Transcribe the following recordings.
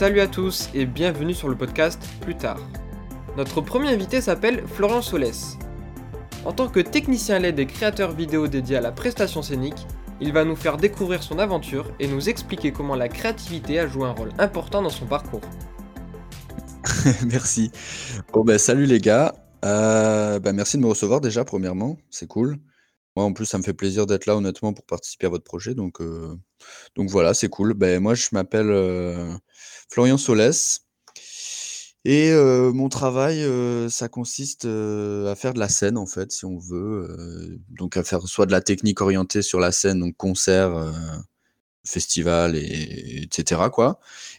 Salut à tous et bienvenue sur le podcast Plus tard. Notre premier invité s'appelle Florian Solès. En tant que technicien LED et créateur vidéo dédié à la prestation scénique, il va nous faire découvrir son aventure et nous expliquer comment la créativité a joué un rôle important dans son parcours. merci. Bon bah salut les gars. Euh, bah, merci de me recevoir déjà premièrement, c'est cool. Moi en plus ça me fait plaisir d'être là honnêtement pour participer à votre projet donc, euh, voilà c'est cool. Ben moi je m'appelle euh, Florian Solès et mon travail ça consiste à faire de la scène en fait si on veut, donc à faire soit de la technique orientée sur la scène donc concert, festival et etc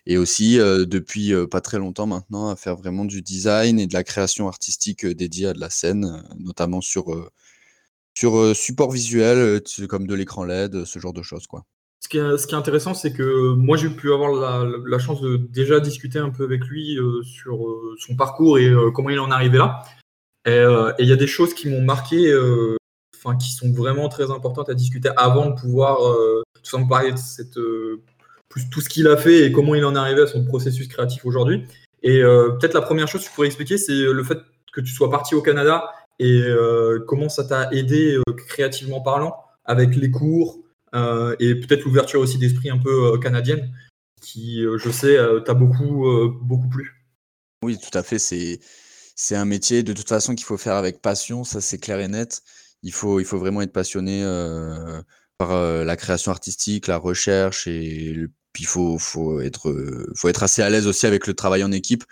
et aussi, depuis, pas très longtemps maintenant à faire vraiment du design et de la création artistique, dédiée à de la scène, notamment sur, sur, support visuel, comme de l'écran LED, ce genre de choses quoi. Ce qui est intéressant, c'est que moi j'ai pu avoir la chance de déjà discuter un peu avec lui, sur, son parcours et comment il en est arrivé là et il y a des choses qui m'ont marqué, enfin qui sont vraiment très importantes à discuter avant de pouvoir, tout simplement parler de tout ce qu'il a fait et comment il en est arrivé à son processus créatif aujourd'hui. Et peut-être la première chose que tu pourrais expliquer, c'est le fait que tu sois parti au Canada et euh, comment ça t'a aidé euh, créativement parlant avec les cours et peut-être l'ouverture aussi d'esprit un peu canadienne qui, je sais, t'a beaucoup, beaucoup plu? Oui, tout à fait. C'est, c'est un métier de toute façon qu'il faut faire avec passion, ça c'est clair et net. Il faut, il faut vraiment être passionné par la création artistique, la recherche et puis il faut, faut, être, euh, faut être assez à l'aise aussi avec le travail en équipe.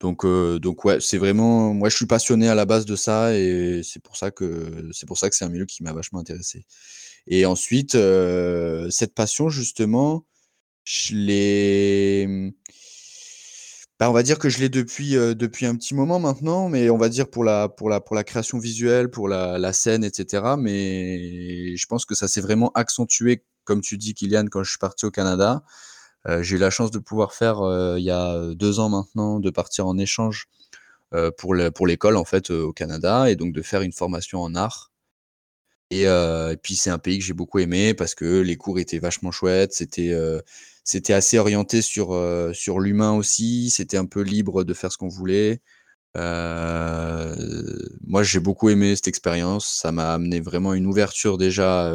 Donc, donc ouais, c'est vraiment. Moi, je suis passionné à la base de ça et c'est pour ça que c'est pour ça que c'est un milieu qui m'a vachement intéressé. Et ensuite, cette passion, justement, je l'ai. Bah, on va dire que je l'ai depuis, depuis un petit moment maintenant, mais on va dire pour la, pour la, pour la création visuelle, pour la, scène, etc. Mais je pense que ça s'est vraiment accentué comme tu dis, Kylian, quand je suis parti au Canada, j'ai eu la chance de pouvoir faire, euh, il y a deux ans maintenant, de partir en échange euh, pour l'école, en fait, au Canada, et donc de faire une formation en art. Et, puis c'est un pays que j'ai beaucoup aimé parce que les cours étaient vachement chouettes, c'était c'était assez orienté sur, sur l'humain aussi, c'était un peu libre de faire ce qu'on voulait. moi, j'ai beaucoup aimé cette expérience. Ça m'a amené vraiment une ouverture déjà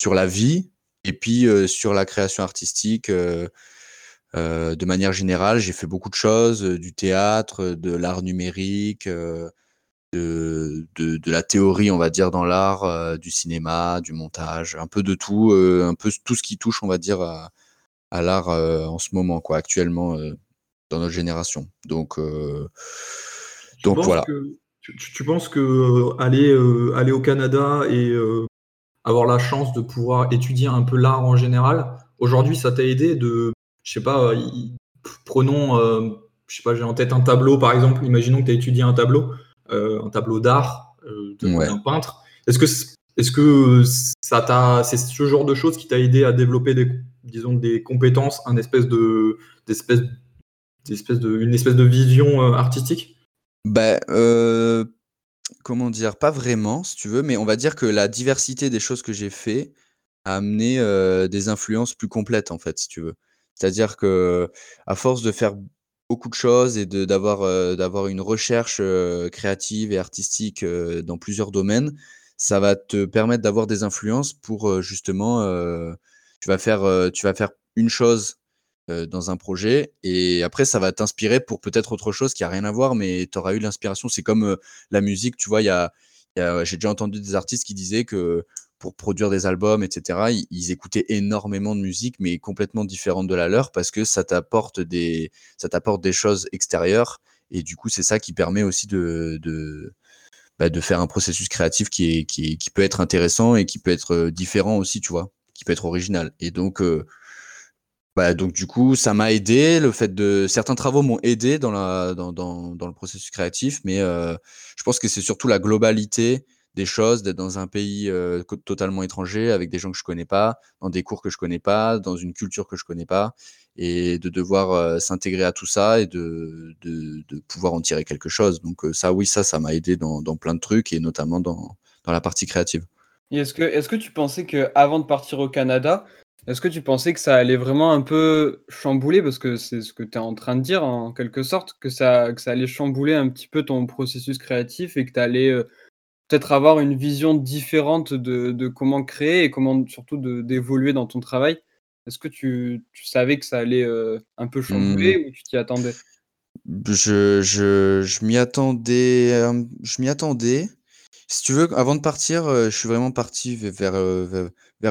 sur la vie et puis sur la création artistique. de manière générale, j'ai fait beaucoup de choses, du théâtre, de l'art numérique, de, de, la théorie, on va dire, dans l'art, du cinéma, du montage, un peu de tout, un peu tout ce qui touche, on va dire, à, à l'art en ce moment, quoi, actuellement, dans notre génération. Donc, donc voilà. tu, tu, penses que aller, aller au Canada et avoir la chance de pouvoir étudier un peu l'art en général. Aujourd'hui, ça t'a aidé de, je sais pas, euh, prenons, euh, je sais pas, j'ai en tête un tableau par exemple. Imaginons que tu as étudié un tableau, euh, un tableau d'art d'un peintre. Est-ce que, est-ce que ça t'a, c'est ce genre de choses qui t'a aidé à développer des, disons, des compétences, un espèce de, d'espèce, d'espèce de, une espèce de vision artistique? Ben, comment dire? Pas vraiment, si tu veux, mais on va dire que la diversité des choses que j'ai fait a amené, des influences plus complètes, en fait, si tu veux. C'est-à-dire que à force de faire beaucoup de choses et de d'avoir, d'avoir une recherche, créative et artistique, dans plusieurs domaines, ça va te permettre d'avoir des influences pour, justement, tu vas faire, tu vas faire une chose euh, dans un projet. Et après ça va t'inspirer pour peut-être autre chose qui a rien à voir mais tu auras eu l'inspiration. C'est comme euh, la musique tu vois j'ai déjà entendu des artistes qui disaient que pour produire des albums etc ils, écoutaient énormément de musique mais complètement différente de la leur parce que ça t'apporte des ça t'apporte des choses extérieures. Et du coup c'est ça qui permet aussi de, de bah, faire un processus créatif qui est, qui qui peut être intéressant et qui peut être euh, différent aussi tu vois qui peut être original. Et donc bah, donc du coup, ça m'a aidé. Le fait de certains travaux m'ont aidé dans le processus créatif, mais euh, je pense que c'est surtout la globalité des choses, d'être dans un pays, euh, totalement étranger avec des gens que je connais pas, dans des cours que je connais pas, dans une culture que je connais pas et de devoir, euh, s'intégrer à tout ça et de de pouvoir en tirer quelque chose. Donc ça oui, ça, ça m'a aidé dans plein de trucs et notamment dans la partie créative. est-ce que est-ce que tu pensais qu'avant de partir au Canada, Est-ce que tu pensais que ça allait vraiment un peu chambouler, parce que c'est ce que tu es en train de dire en quelque sorte, que ça que ça allait chambouler un petit peu ton processus créatif et que tu allais, heu, peut-être avoir une vision différente de de comment créer et comment surtout d'évoluer dans ton travail? Est-ce que tu tu savais que ça allait, heu, un peu Mmh. chambouler ou tu t'y attendais? Je je je m'y attendais, hem, je m'y attendais. Si tu veux, avant de partir, heu, je suis vraiment parti v vers,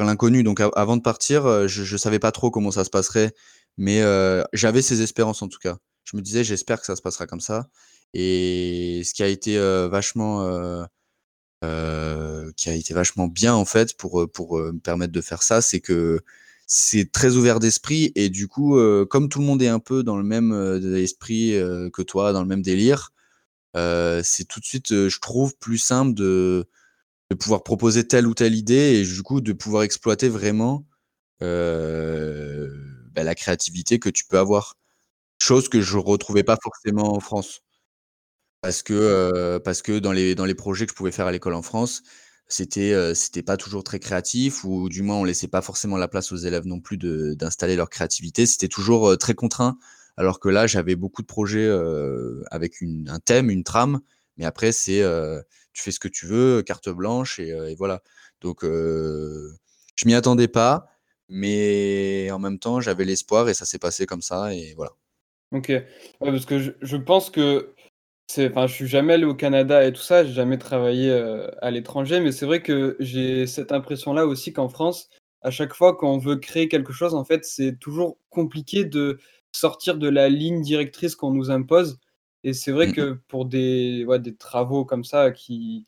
l'inconnu. Donc av avant de partir, heu, je je savais pas trop comment ça se passerait, mais j'avais ces espérances en tout cas. Je me disais: «J'espère que ça se passera comme ça» et ce qui a été, vachement, qui a été vachement bien en fait pour, me permettre de faire ça, c'est que c'est très ouvert d'esprit et du coup, comme tout le monde est un peu dans le même, esprit, que toi, dans le même délire, c'est tout de suite, je trouve plus simple de pouvoir proposer telle ou telle idée et du coup de pouvoir exploiter vraiment, bah, la créativité que tu peux avoir. Chose que je retrouvais pas forcément en France. Parce que, parce que dans les dans les projets que je pouvais faire à l'école en France, c'était, c'était pas toujours très créatif ou du moins on laissait pas forcément la place aux élèves non plus d'installer leur créativité. C'était toujours, très contraint. Alors que là, j'avais beaucoup de projets, heu, avec un thème, une trame, mais après c'est, heu, tu fais ce que tu veux, carte blanche et et voilà. Donc je m'y attendais pas, mais en même temps, j'avais l'espoir et ça s'est passé comme ça et voilà. OK. Parce que je pense que enfin, je suis jamais allé au Canada et tout ça, j'ai jamais travaillé, à l'étranger, mais c'est vrai que j'ai cette impression-là aussi qu'en France, à chaque fois qu'on veut créer quelque chose, en fait, c'est toujours compliqué de sortir de la ligne directrice qu'on nous impose et c'est vrai mh. que pour des ouais, des travaux comme ça qui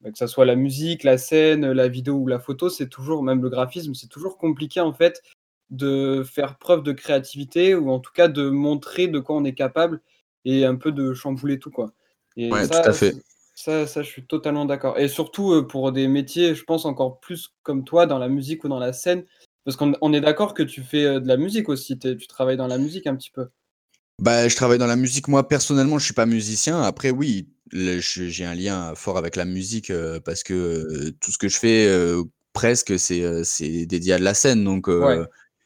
bah, que ça soit la musique, la scène, la vidéo ou la photo, c'est toujours même le graphisme, c'est toujours compliqué, en fait, de faire preuve de créativité ou en tout cas de montrer de quoi on est capable et un peu de chambouler tout, quoi. Et Ouais, tout à ça fait. ça ça je suis totalement d'accord et surtout, heu, pour des métiers, je pense encore plus comme toi dans la musique ou dans la scène, parce qu'on on est d'accord que tu fais, heu, de la musique aussi, tu es tu travailles dans la musique un petit peu? Bah, je travaille dans la musique. Moi, personnellement, je suis pas musicien. Après, oui, j'ai un lien fort avec la musique, heu, parce que, heu, tout ce que je fais, presque, c'est, dédié à de la scène. Donc, Ouais.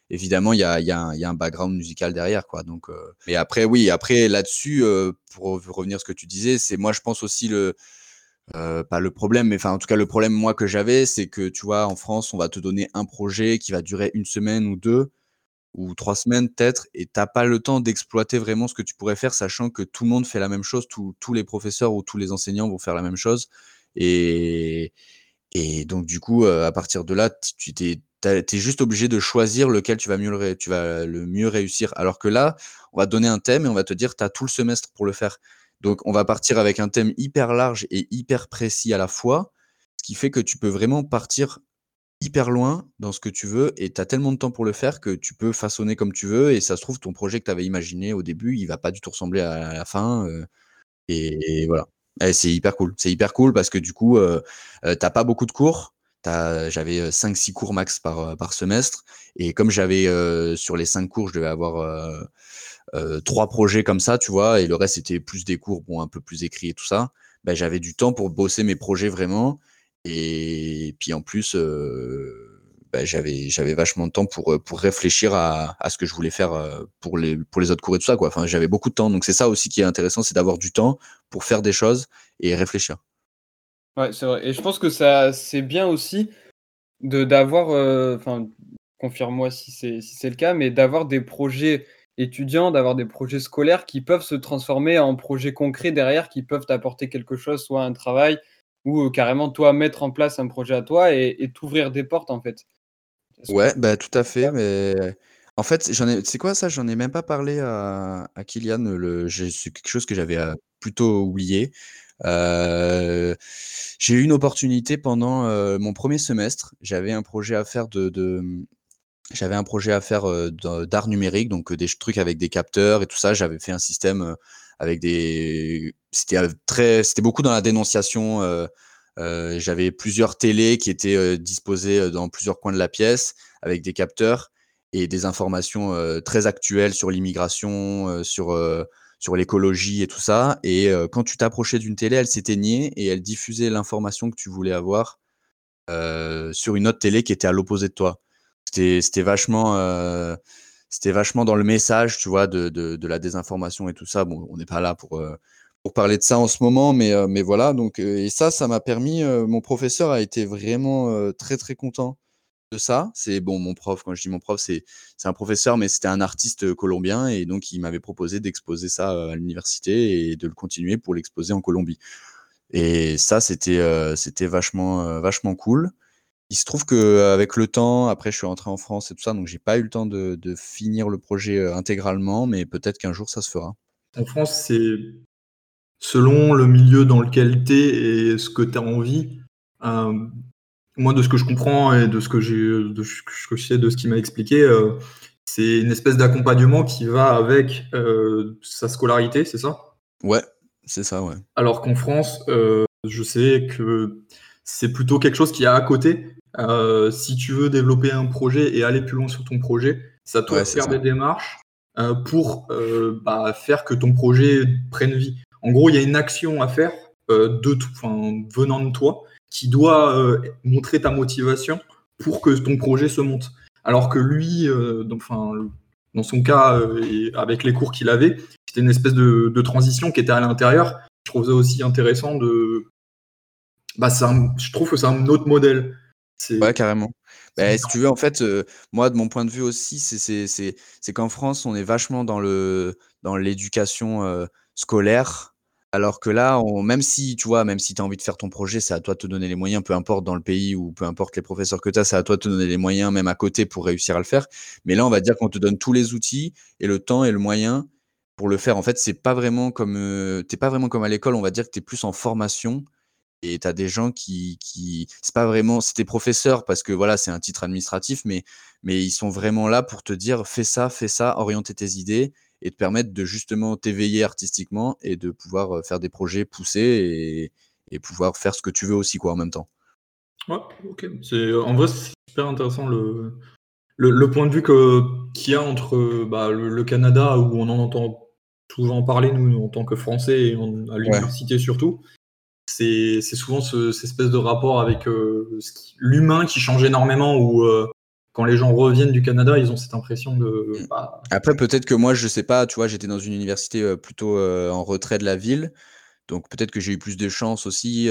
évidemment, il y a y a y a un background musical derrière, quoi. Donc, mais après, oui, après là-dessus, pour rev revenir à ce que tu disais, c'est moi, je pense aussi le, heu, pas le problème, mais enfin, en tout cas, le problème, moi, que j'avais, c'est que, tu vois, en France, on va te donner un projet qui va durer une semaine ou 2 ou 3 semaines peut-être et tu as pas le temps d'exploiter vraiment ce que tu pourrais faire, sachant que tout le monde fait la même chose, tous les professeurs ou tous les enseignants vont faire la même chose et et donc du coup, heu, à partir de là, tu es juste obligé de choisir lequel tu vas mieux le tu vas le mieux réussir. Alors que là, on va te donner un thème et on va te dire: «Tu as tout le semestre pour le faire». Donc on va partir avec un thème hyper large et hyper précis à la fois, ce qui fait que tu peux vraiment partir hyper loin dans ce que tu veux et tu as tellement de temps pour le faire que tu peux façonner comme tu veux et ça se trouve ton projet que tu imaginé au début, il va pas du tout ressembler à la fin, heu et voilà. Et c'est hyper cool. C'est hyper cool parce que du coup, heu heu, tu as pas beaucoup de cours. As j'avais, heu, 5-6 cours max par, heu, par semestre et comme j'avais, sur les 5 cours, je devais avoir, heu heu, 3 projets comme ça, tu vois? Et le reste, c'était plus des cours, bon, un peu plus écrits et tout ça. Bah, j'avais du temps pour bosser mes projets vraiment et puis en plus, bah, j'avais j'avais vachement de temps pour, réfléchir à ce que je voulais faire, pour les pour les autres cours et tout ça, quoi. Enfin, j'avais beaucoup de temps, donc c'est ça aussi qui est intéressant, c'est d'avoir du temps pour faire des choses et réfléchir. Ouais, c'est vrai et je pense que ça c'est bien aussi de d'avoir, heu, enfin, confirme-moi si c'est si c'est le cas, mais d'avoir des projets étudiants, d'avoir des projets scolaires qui peuvent se transformer en projets concrets derrière, qui peuvent t'apporter quelque chose, soit un travail ou, heu, carrément toi mettre en place un projet à toi et et t'ouvrir des portes en fait. Que Ouais, bah, tout à fait, mais en fait, j'en ai sais quoi? Ça, j'en ai même pas parlé à à Kylian, le c'est quelque chose que j'avais, heu, plutôt oublié. Heu, j'ai eu une opportunité pendant, heu, mon premier semestre. J'avais un projet à faire de j'avais un projet à faire, de d'art numérique, donc des trucs avec des capteurs et tout ça. J'avais fait un système, avec des c'était, très c'était beaucoup dans la dénonciation, j'avais plusieurs télés qui étaient, disposées, dans plusieurs coins de la pièce avec des capteurs et des informations, très actuelles sur l'immigration, sur, sur l'écologie et tout ça et heu, quand tu t'approchais d'une télé, elle s'éteignait et elle diffusait l'information que tu voulais avoir, heu, sur une autre télé qui était à l'opposé de toi. c'était vachement, euh, vachement dans le message, tu vois, de, la désinformation et tout ça. Bon, on n'est pas là pour, euh, parler de ça en ce moment, mais, euh, mais voilà. Donc, et ça, ça m'a permis. mon professeur a été vraiment très très content de ça. C'est bon, mon prof. Quand je dis mon prof, c'est un professeur, mais c'était un artiste colombien et donc il m'avait proposé d'exposer ça à l'université et de le continuer pour l'exposer en Colombie. Et ça, c'était c'était vachement vachement cool. Il se trouve qu'avec le temps, après je suis rentré en France et tout ça, donc j'ai pas eu le temps de, finir le projet euh, intégralement, mais peut-être qu'un jour ça se fera. En France, c'est selon le milieu dans lequel tu es et ce que tu as envie. Euh, moi, de ce que je comprends et de ce que, j'ai, de ce que je sais, de ce qu'il m'a expliqué, euh, c'est une espèce d'accompagnement qui va avec sa scolarité, c'est ça? Ouais, c'est ça, ouais. Alors qu'en France, je sais que c'est plutôt quelque chose qui est à côté. Euh, si tu veux développer un projet et aller plus loin sur ton projet, ça doit faire des démarches euh, pour euh, bah, faire que ton projet prenne vie. En gros, il y a une action à faire de tout, venant de toi, qui doit montrer ta motivation pour que ton projet se monte. Alors que lui, enfin, dans son cas, avec les cours qu'il avait, c'était une espèce de, de, transition qui était à l'intérieur. Je trouve ça aussi intéressant de, bah, je trouve que c'est un autre modèle. Ouais, carrément. Bah, si tu veux, en fait, euh, moi, de mon point de vue aussi, c'est qu'en France, on est vachement dans l'éducation euh, scolaire. Alors que là, même si tu vois, même si tu as envie de faire ton projet, c'est à toi de te donner les moyens, peu importe dans le pays ou peu importe les professeurs que tu as, c'est à toi de te donner les moyens, même à côté, pour réussir à le faire. Mais là, on va dire qu'on te donne tous les outils et le temps et le moyen pour le faire. En fait, c'est pas vraiment comme euh, t'es pas vraiment comme à l'école. On va dire que tu es plus en formation et tu as des gens qui, qui c'est pas vraiment, c'était professeur parce que voilà, c'est un titre administratif, mais, mais ils sont vraiment là pour te dire fais ça, fais ça, orienter tes idées et te permettre de justement t'éveiller artistiquement et de pouvoir faire des projets poussés et, et, pouvoir faire ce que tu veux aussi quoi en même temps. Ouais, ok. C'est, en vrai, c'est super intéressant le, le, le point de vue qu'il y a entre bah, le, Canada où on en entend souvent parler, nous, en tant que Français et à l'université surtout, c'est souvent ce, cette espèce de rapport avec euh, l'humain qui change énormément ou euh, quand les gens reviennent du Canada, ils ont cette impression de. Mm. Bah, Après, peut-être que moi, je sais pas, tu vois, j'étais dans une université euh, plutôt en retrait de la ville. Donc peut-être que j'ai eu plus de chance aussi,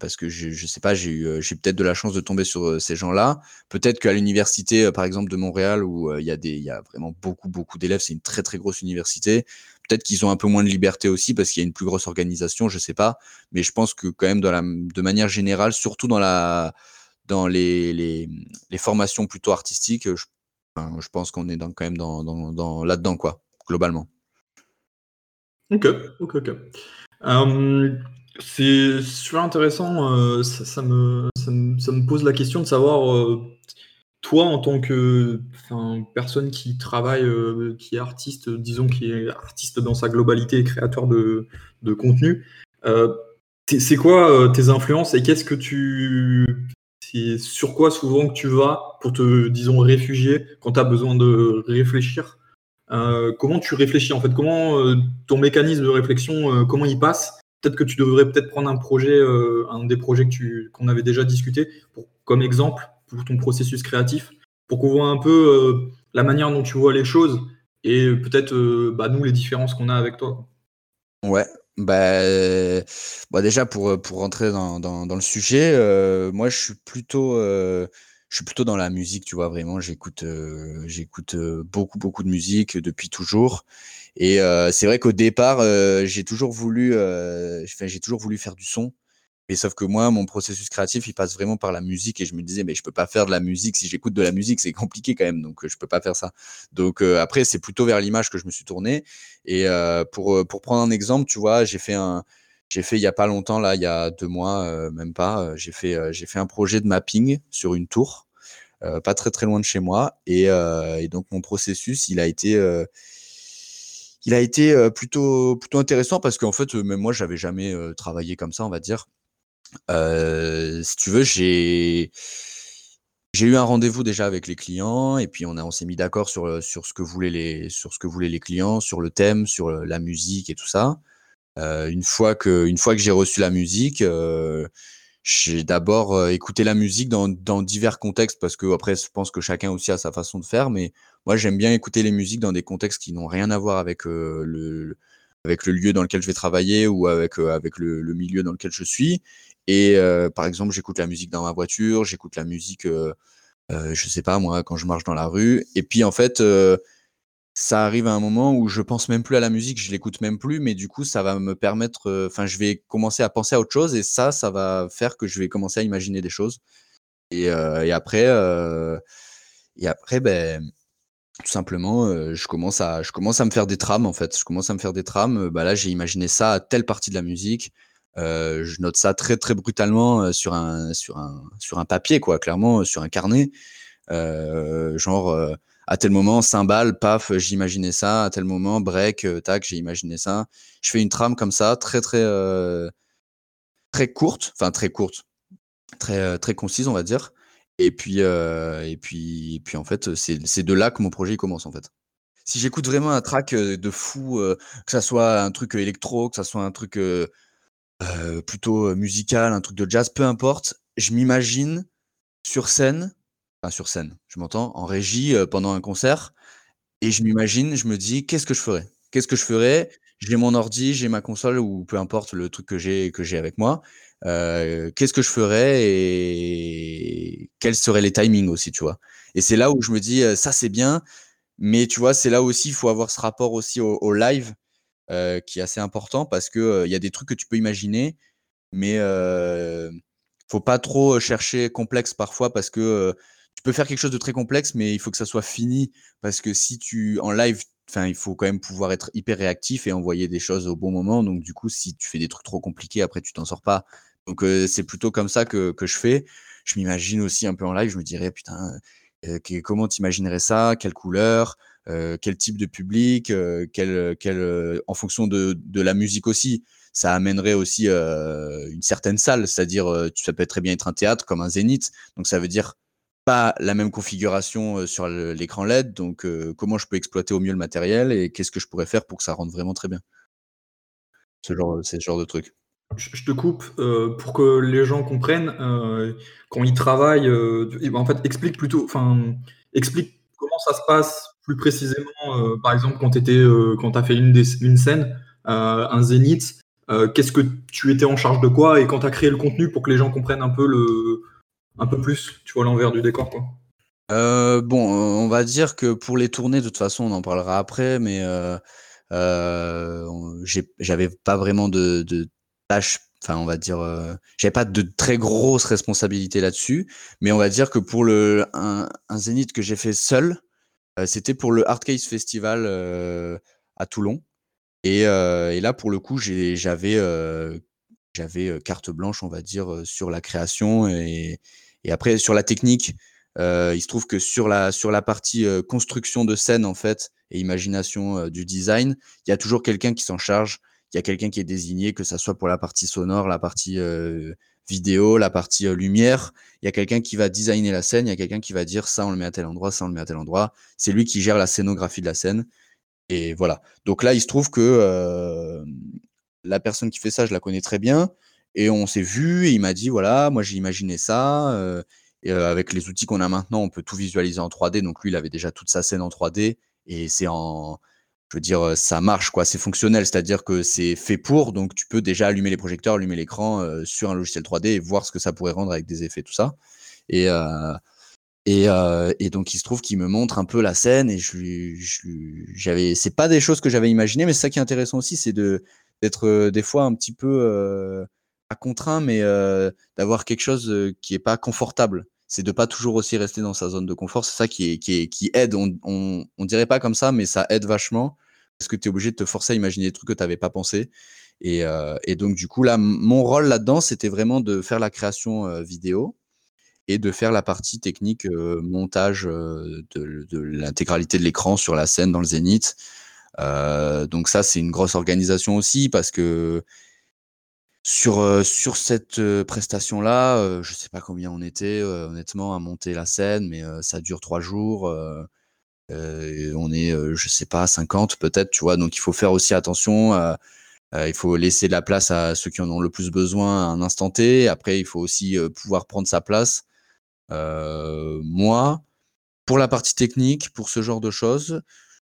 parce que je, je sais pas, j'ai eu, j'ai peut-être de la chance de tomber sur ces gens-là. Peut-être qu'à l'université, par exemple, de Montréal, où il y, a des, y a vraiment beaucoup, beaucoup d'élèves, c'est une très, très grosse université. Peut-être qu'ils ont un peu moins de liberté aussi parce qu'il y a une plus grosse organisation, je sais pas. Mais je pense que quand même, dans la, de manière générale, surtout dans, la, dans les, les, formations plutôt artistiques, je, je pense qu'on est quand même dans, dans, dans là-dedans, quoi, globalement. Ok, ok, ok. Euh, c'est super intéressant. Euh, ça, me, ça, me, ça, me, pose la question de savoir euh, toi, en tant que personne qui travaille, euh, qui est artiste, disons qui est artiste dans sa globalité, créateur de, de contenu, c'est quoi tes influences et qu'est-ce que tu. C'est sur quoi souvent que tu vas pour te, disons, réfugier quand tu as besoin de réfléchir Comment tu réfléchis en fait? Comment ton mécanisme de réflexion, comment il passe? Peut-être que tu devrais peut-être prendre un projet, un des projets qu'on avait déjà discuté, comme exemple, pour ton processus créatif, pour qu'on voit un peu euh, la manière dont tu vois les choses et peut-être euh, bah, nous les différences qu'on a avec toi. Ouais, bah, bah déjà pour, pour rentrer dans, dans, le sujet, euh, moi je suis plutôt je suis plutôt dans la musique, tu vois vraiment. J'écoute j'écoute beaucoup beaucoup de musique depuis toujours. Et c'est vrai qu'au départ, j'ai toujours voulu j'ai toujours voulu faire du son. Mais sauf que moi, mon processus créatif, il passe vraiment par la musique et je me disais, mais je peux pas faire de la musique si j'écoute de la musique, c'est compliqué quand même, donc je peux pas faire ça. Donc euh, après, c'est plutôt vers l'image que je me suis tourné. Et euh, pour, euh, pour prendre un exemple, tu vois, j'ai fait un, j'ai fait il y a pas longtemps, là, il y a deux mois, même pas, j'ai fait, j'ai fait un projet de mapping sur une tour, pas très très loin de chez moi. Et, et donc mon processus, il a été il a été plutôt, plutôt intéressant parce qu'en fait, même moi, j'avais jamais travaillé comme ça, on va dire. Euh, si tu veux, j'ai j'ai eu un rendez-vous déjà avec les clients et puis on a on s'est mis d'accord sur, euh, sur ce que voulaient les sur ce que voulaient les clients, sur le thème, sur, euh, la musique et tout ça. une fois que une fois que j'ai reçu la musique, j'ai d'abord écouté la musique dans, dans, divers contextes parce que après, je pense que chacun aussi a sa façon de faire, mais moi, j'aime bien écouter les musiques dans des contextes qui n'ont rien à voir avec le, avec le lieu dans lequel je vais travailler ou avec, avec le, le milieu dans lequel je suis. Et par exemple, j'écoute la musique dans ma voiture, j'écoute la musique, euh, je sais pas moi, quand je marche dans la rue. Et puis en fait, ça arrive à un moment où je pense même plus à la musique, je l'écoute même plus, mais du coup, ça va me permettre, euh, enfin, je vais commencer à penser à autre chose et ça, ça va faire que je vais commencer à imaginer des choses. Et, euh, après, euh, et après, ben, tout simplement, je commence à, je commence à me faire des trames en fait. Je commence à me faire des trames. Bah là, j'ai imaginé ça à telle partie de la musique. Je note ça très très brutalement sur un sur un sur un papier quoi, clairement sur un carnet. genre à tel moment, cymbale, paf, j'imaginais ça. À tel moment, break, euh, tac, j'ai imaginé ça. Je fais une trame comme ça, très très euh, très courte, enfin très courte, très euh, très concise, on va dire. Et puis et puis et puis en fait, c'est de là que mon projet commence en fait. Si j'écoute vraiment un track de fou, que ça soit un truc électro, que ça soit un truc plutôt musical, un truc de jazz, peu importe, je m'imagine sur scène sur scène, je m'entends, en régie, pendant un concert et je m'imagine, je me dis: «Qu'est-ce que je ferais? Qu'est-ce que je ferais?» j'ai mon ordi, j'ai ma console ou peu importe le truc que j'ai que j'ai avec moi, qu'est-ce que je ferais et quels seraient les timings aussi, tu vois? Et c'est là où je me dis: «Ça, c'est bien», mais tu vois, c'est là aussi, il faut avoir ce rapport aussi au live, qui est assez important parce que, il y a des trucs que tu peux imaginer, mais faut pas trop, chercher complexe parfois parce que, tu peux faire quelque chose de très complexe, mais il faut que ça soit fini parce que si tu en live, enfin, il faut quand même pouvoir être hyper réactif et envoyer des choses au bon moment. Donc du coup, si tu fais des trucs trop compliqués, après tu t'en sors pas. Donc c'est plutôt comme ça que, que je fais. Je m'imagine aussi un peu en live. Je me dirais putain, euh, comment t'imaginerais ça? Quelle couleur? Quel type de public quel, quel, En fonction de, de, la musique aussi. Ça amènerait aussi une certaine salle, c'est-à-dire ça peut très bien être un théâtre comme un zénith. Donc ça veut dire pas la même configuration sur l'écran LED, donc comment je peux exploiter au mieux le matériel et qu'est-ce que je pourrais faire pour que ça rentre vraiment très bien? Ce genre, ce genre de truc. Je te coupe pour que les gens comprennent quand ils travaillent. en fait, explique plutôt, enfin, explique comment ça se passe plus précisément. par exemple, quand tu quand as fait une, une scène, un zénith, qu'est-ce que tu étais en charge de quoi et quand tu as créé le contenu pour que les gens comprennent un peu le, plus, tu vois, l'envers du décor, quoi. Euh, bon, on va dire que pour les tournées, de toute façon, on en parlera après, mais euh, euh, j'avais pas vraiment de, tâches, enfin, on va dire, j'avais pas de très grosses responsabilités là-dessus, mais on va dire que pour le un, zénith que j'ai fait seul, c'était pour le Hardcase Festival à Toulon, et, et, là, pour le coup, j'avais carte blanche, on va dire, sur la création et après, sur la technique, euh, il se trouve que sur la, sur la partie euh, construction de scène, en fait, et imagination euh, du design, il y a toujours quelqu'un qui s'en charge. Il y a quelqu'un qui est désigné, que ça soit pour la partie sonore, la partie vidéo, la partie lumière. Il y a quelqu'un qui va designer la scène, il y a quelqu'un qui va dire ça, on le met à tel endroit, ça, on le met à tel endroit. C'est lui qui gère la scénographie de la scène. Et voilà. Donc là, il se trouve que la personne qui fait ça, je la connais très bien. Et on s'est vu et il m'a dit voilà, moi j'ai imaginé ça. et, avec les outils qu'on a maintenant, on peut tout visualiser en 3D. Donc lui, il avait déjà toute sa scène en 3D et c'est en, je veux dire, ça marche quoi. C'est fonctionnel, c'est-à-dire que c'est fait pour. Donc tu peux déjà allumer les projecteurs, allumer l'écran sur un logiciel 3D et voir ce que ça pourrait rendre avec des effets, tout ça. Et et, et, donc il se trouve qu'il me montre un peu la scène et je, j'avais, c'est pas des choses que j'avais imaginées, mais ça qui est intéressant aussi, c'est de d'être des fois un petit peu contraint, mais d'avoir quelque chose qui est pas confortable. C'est de pas toujours aussi rester dans sa zone de confort. C'est ça qui, aide. On, on, dirait pas comme ça, mais ça aide vachement parce que tu es obligé de te forcer à imaginer des trucs que tu n'avais pas pensé. Et, et, donc, du coup, là, mon rôle là-dedans, c'était vraiment de faire la création vidéo et de faire la partie technique montage de, de l'intégralité de l'écran sur la scène dans le zénith. donc ça, c'est une grosse organisation aussi parce que sur, sur cette prestation-là, je sais pas combien on était, honnêtement, à monter la scène, mais ça dure trois jours. on est, je sais pas, 50 peut-être, tu vois? Donc il faut faire aussi attention il faut laisser de la place à ceux qui en ont le plus besoin à un instant T. Après, il faut aussi pouvoir prendre sa place. moi, pour la partie technique, pour ce genre de choses,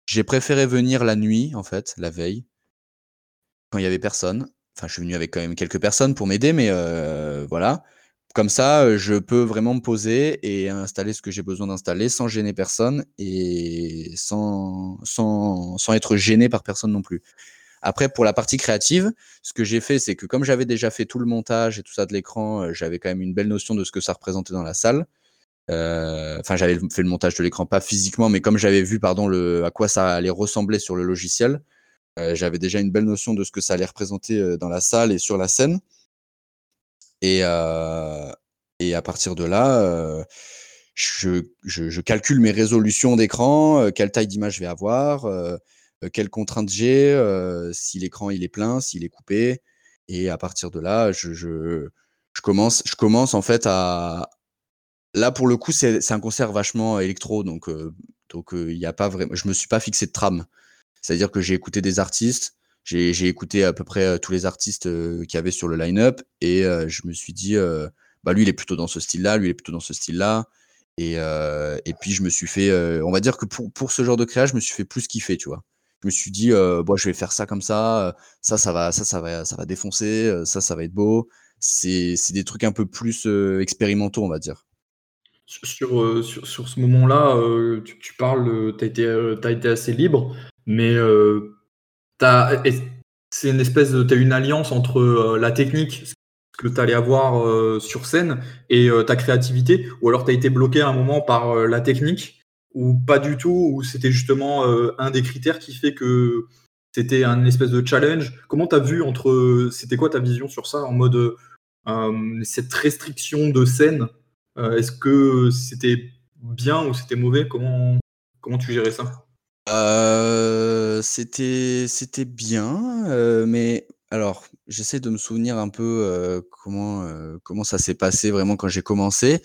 j'ai préféré venir la nuit, en fait, la veille, quand il y avait personne. Enfin, je suis venu avec quand même quelques personnes pour m'aider, mais voilà. Comme ça, je peux vraiment me poser et installer ce que j'ai besoin d'installer sans gêner personne et sans, être gêné par personne non plus. Après, pour la partie créative, ce que j'ai fait, c'est que comme j'avais déjà fait tout le montage et tout ça de l'écran, j'avais quand même une belle notion de ce que ça représentait dans la salle. Enfin, j'avais fait le montage de l'écran, pas physiquement, mais comme j'avais vu, pardon, à quoi ça allait ressembler sur le logiciel, j'avais déjà une belle notion de ce que ça allait représenter dans la salle et sur la scène. Et, et à partir de là, je, je, calcule mes résolutions d'écran, quelle taille d'image je vais avoir, quelles contraintes j'ai, si l'écran il est plein, s'il est coupé. Et à partir de là, je, je, commence, je commence en fait à. Là, pour le coup, c'est un concert vachement électro, donc donc il n'y a pas vraiment. Je me suis pas fixé de trame. C'est-à-dire que j'ai écouté des artistes, j'ai écouté à peu près euh, tous les artistes euh, qu'il y avait sur le line-up et euh, je me suis dit, bah lui il est plutôt dans ce style-là, lui il est plutôt dans ce style-là. Et, et puis je me suis fait, on va dire que pour, pour ce genre de créa, je me suis fait plus kiffer, tu vois. Je me suis dit, bon, je vais faire ça comme ça, ça, ça va, ça, ça va, ça va défoncer, ça, ça va être beau. C'est des trucs un peu plus expérimentaux, on va dire. Sur, sur, sur, ce moment-là, tu, parles, tu as été assez libre, mais c'est une espèce de, t'as une alliance entre euh, la technique, ce que tu allais avoir euh, sur scène, et euh, ta créativité, ou alors tu as été bloqué à un moment par la technique, ou pas du tout, ou c'était justement un des critères qui fait que c'était un espèce de challenge. Comment tu as vu entre. C'était quoi ta vision sur ça en mode cette restriction de scène Est-ce que c'était bien ou c'était mauvais? Comment, comment tu gérais ça? C'était c'était bien, mais alors j'essaie de me souvenir un peu, comment, comment ça s'est passé vraiment quand j'ai commencé.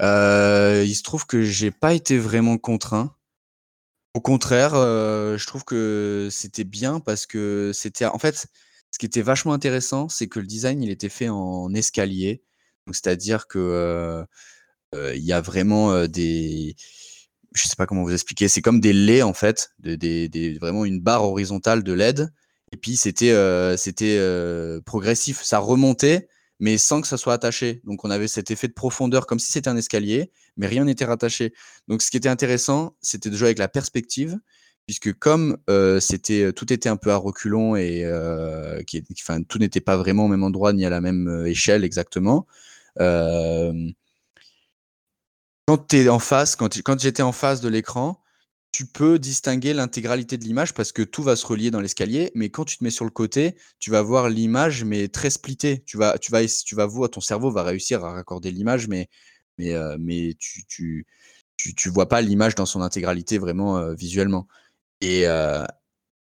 il se trouve que j'ai pas été vraiment contraint. Au contraire, je trouve que c'était bien parce que c'était en fait, ce qui était vachement intéressant, c'est que le design, il était fait en escalier. Donc c'est-à-dire que, il y a vraiment, des je sais pas comment vous expliquer, c'est comme des laits en fait, de, vraiment une barre horizontale de LED. Et puis c'était euh, euh, progressif, ça remontait, mais sans que ça soit attaché. Donc on avait cet effet de profondeur comme si c'était un escalier, mais rien n'était rattaché. Donc ce qui était intéressant, c'était de jouer avec la perspective, puisque comme euh, c'était tout était un peu à reculons et qui, enfin, tout n'était pas vraiment au même endroit ni à la même échelle exactement quand tu es en face, quand, quand j'étais en face de l'écran, tu peux distinguer l'intégralité de l'image parce que tout va se relier dans l'escalier, mais quand tu te mets sur le côté, tu vas voir l'image mais très splittée. Tu vas, tu vas, tu vas voir, ton cerveau va réussir à raccorder l'image, mais, mais, euh, mais tu, tu, tu, vois pas l'image dans son intégralité vraiment euh, visuellement. Et, euh,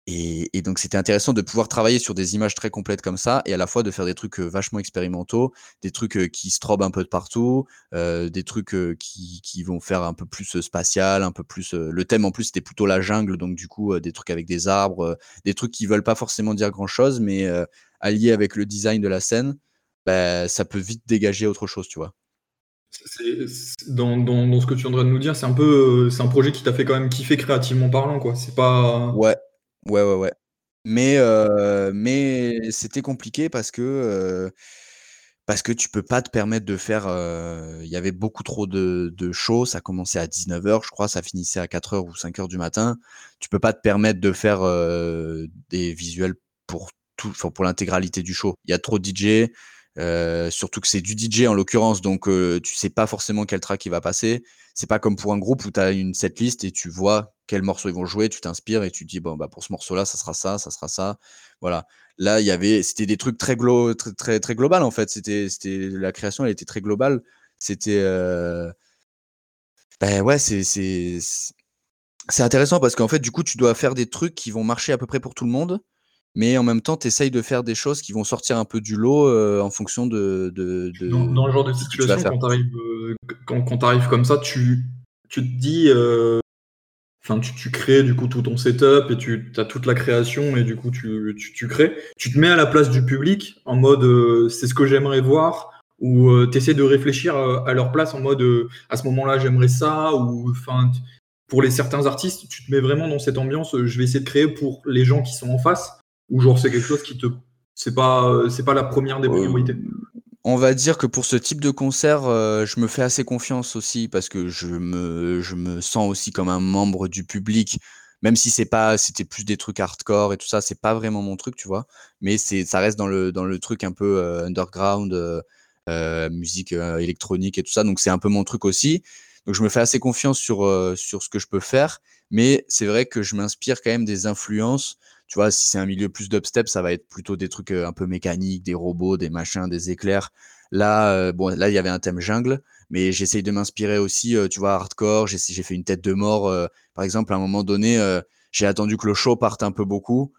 et, donc c'était intéressant de pouvoir travailler sur des images très complètes comme ça et à la fois de faire des trucs vachement expérimentaux, des trucs qui strobent un peu de partout, des trucs qui, qui, vont faire un peu plus spatial, un peu plus. le thème en plus c'était plutôt la jungle, donc du coup des trucs avec des arbres, des trucs qui veulent pas forcément dire grand chose, mais alliés avec le design de la scène, bah, ça peut vite dégager autre chose, tu vois. Dans, dans, dans, ce que tu viens de nous dire, c'est un peu, c'est un projet qui t'a fait quand même kiffer créativement parlant, quoi. C'est pas. Ouais, Ouais, ouais, ouais. Mais, mais c'était compliqué parce que, parce que tu peux pas te permettre de faire, il y avait beaucoup trop de de shows, ça commençait à 19:00 je crois, ça finissait à 4:00 ou 5:00 du matin. Tu peux pas te permettre de faire, des visuels pour tout pour l'intégralité du show. Il y a trop de DJ, surtout que c'est du DJ en l'occurrence, donc tu sais pas forcément quel track il va passer. C'est pas comme pour un groupe où tu as une setlist et tu vois quel morceau ils vont jouer, tu t'inspires et tu dis bon bah pour ce morceau-là, ça sera ça, ça sera ça. Voilà. Là, il y avait c'était des trucs très glo très, très très global en fait, c'était c'était la création, elle était très globale. C'était ben ouais, c'est c'est c'est intéressant parce qu'en fait, du coup, tu dois faire des trucs qui vont marcher à peu près pour tout le monde mais en même temps, tu essayes de faire des choses qui vont sortir un peu du lot euh, en fonction de. de, dans, le genre de situation, quand tu arrives, euh, quand, quand arrives comme ça, tu, tu te dis. Euh, Enfin, tu, crées du coup tout ton setup et tu as toute la création et du coup tu, tu, crées. Tu te mets à la place du public en mode euh, c'est ce que j'aimerais voir ou euh, tu essaies de réfléchir à, leur place en mode à ce moment-là j'aimerais ça ou enfin pour les certains artistes tu te mets vraiment dans cette ambiance je vais essayer de créer pour les gens qui sont en face ou genre c'est quelque chose qui te c'est pas c'est pas la première des priorités on va dire que pour ce type de concert, euh, je me fais assez confiance aussi parce que je me, je me sens aussi comme un membre du public, même si c'est pas, c'était plus des trucs hardcore et tout ça, c'est pas vraiment mon truc, tu vois. Mais c'est, ça reste dans le, dans le truc un peu euh, underground, euh, musique électronique et tout ça, donc c'est un peu mon truc aussi. Donc je me fais assez confiance sur, sur ce que je peux faire, mais c'est vrai que je m'inspire quand même des influences tu vois, si c'est un milieu plus dubstep, ça va être plutôt des trucs un peu mécaniques, des robots, des machins, des éclairs. Là, bon, là, il y avait un thème jungle, mais j'essaye de m'inspirer aussi, tu vois, hardcore. J'ai fait une tête de mort, par exemple, à un moment donné, j'ai attendu que le show parte un peu beaucoup,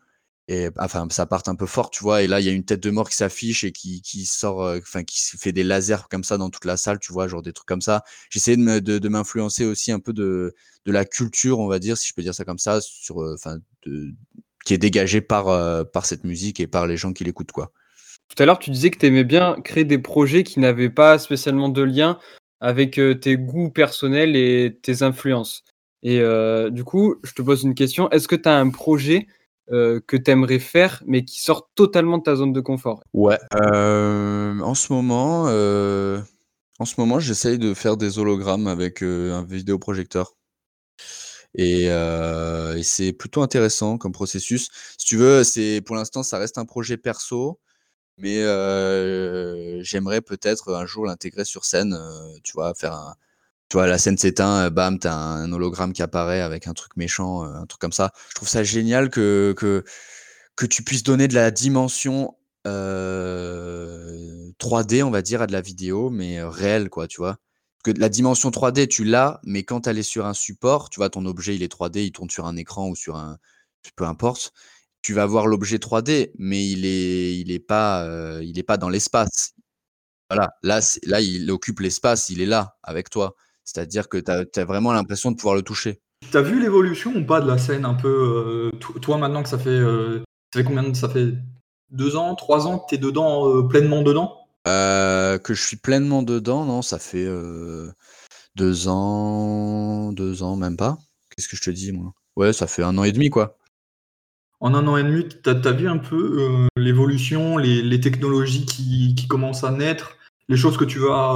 et enfin, ça parte un peu fort, tu vois. Et là, il y a une tête de mort qui s'affiche et qui, qui sort, enfin, qui fait des lasers comme ça dans toute la salle, tu vois, genre des trucs comme ça. J'essaie de, m'influencer aussi un peu de, de la culture, on va dire, si je peux dire ça comme ça, sur, enfin, qui est dégagé par, euh, par cette musique et par les gens qui l'écoutent. quoi. Tout à l'heure, tu disais que tu aimais bien créer des projets qui n'avaient pas spécialement de lien avec euh, tes goûts personnels et tes influences. Et euh, du coup, je te pose une question. Est-ce que tu as un projet que tu aimerais faire, mais qui sort totalement de ta zone de confort? Ouais. en ce moment, en ce moment j'essaye de faire des hologrammes avec un vidéoprojecteur. Euh, et, c'est plutôt intéressant comme processus. Si tu veux, c'est pour l'instant, ça reste un projet perso, mais euh, j'aimerais peut-être un jour l'intégrer sur scène. Euh, tu vois, faire tu vois, la scène s'éteint, bam, t'as un hologramme qui apparaît avec un truc méchant, un truc comme ça. Je trouve ça génial que, que, que tu puisses donner de la dimension 3D, on va dire, à de la vidéo, mais réelle, quoi, tu vois la dimension 3D, tu l'as, mais quand elle est sur un support, tu vois, ton objet, il est 3D, il tourne sur un écran ou sur un. peu importe. Tu vas voir l'objet 3D, mais il est, il est pas, euh, il est pas dans l'espace. Voilà, là, là, il occupe l'espace, il est là avec toi. C'est-à-dire que tu as, vraiment l'impression de pouvoir le toucher. Tu as vu l'évolution ou pas de la scène un peu euh, Toi, maintenant que ça fait, euh, ça fait combien Ça fait deux ans, trois ans que tu es dedans, pleinement dedans? Euh, que je suis pleinement dedans, non, ça fait euh, deux ans, deux ans, même pas. Qu'est-ce que je te dis, moi? Ouais, ça fait un an et demi, quoi. En un an et demi, tu as, vu un peu euh, l'évolution, les, technologies qui, commencent à naître, les choses que tu vas,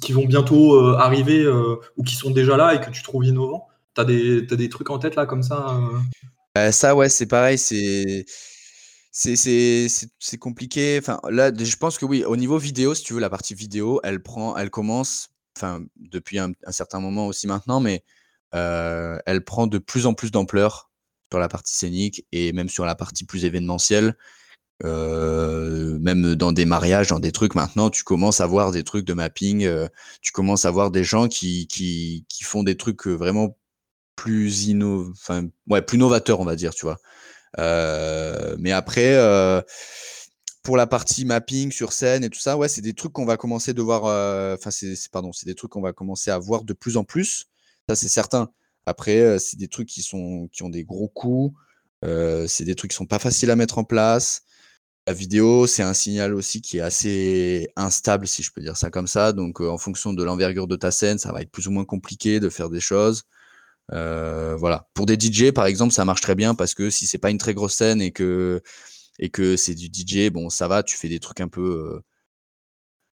qui, vont bientôt arriver ou qui sont déjà là et que tu trouves innovants? Tu as, des trucs en tête là comme ça Ça, ouais, c'est pareil, c'est c'est compliqué. Enfin, là, je pense que oui, au niveau vidéo, si tu veux, la partie vidéo, elle prend elle commence, enfin, depuis un certain moment aussi maintenant, mais elle prend de plus en plus d'ampleur sur la partie scénique et même sur la partie plus événementielle. Même dans des mariages, dans des trucs, maintenant, tu commences à voir des trucs de mapping, tu commences à voir des gens qui qui qui font des trucs, vraiment plus ouais, plus novateurs, on va dire, tu vois? Euh, mais après, euh, pour la partie mapping sur scène et tout ça, ouais, c'est des trucs qu'on va commencer de. Euh, enfin, c'est pardon, c'est des trucs qu'on va commencer à voir de plus en plus. Ça, c'est certain. Après, c'est des trucs qui sont qui ont des gros coûts. c'est des trucs qui sont pas faciles à mettre en place. La vidéo, c'est un signal aussi qui est assez instable, si je peux dire ça comme ça. Donc, en fonction de l'envergure de ta scène, ça va être plus ou moins compliqué de faire des choses. Euh, voilà. Pour des DJ, par exemple, ça marche très bien parce que si c'est pas une très grosse scène et que et que c'est du DJ, bon, ça va, tu fais des trucs un peu euh,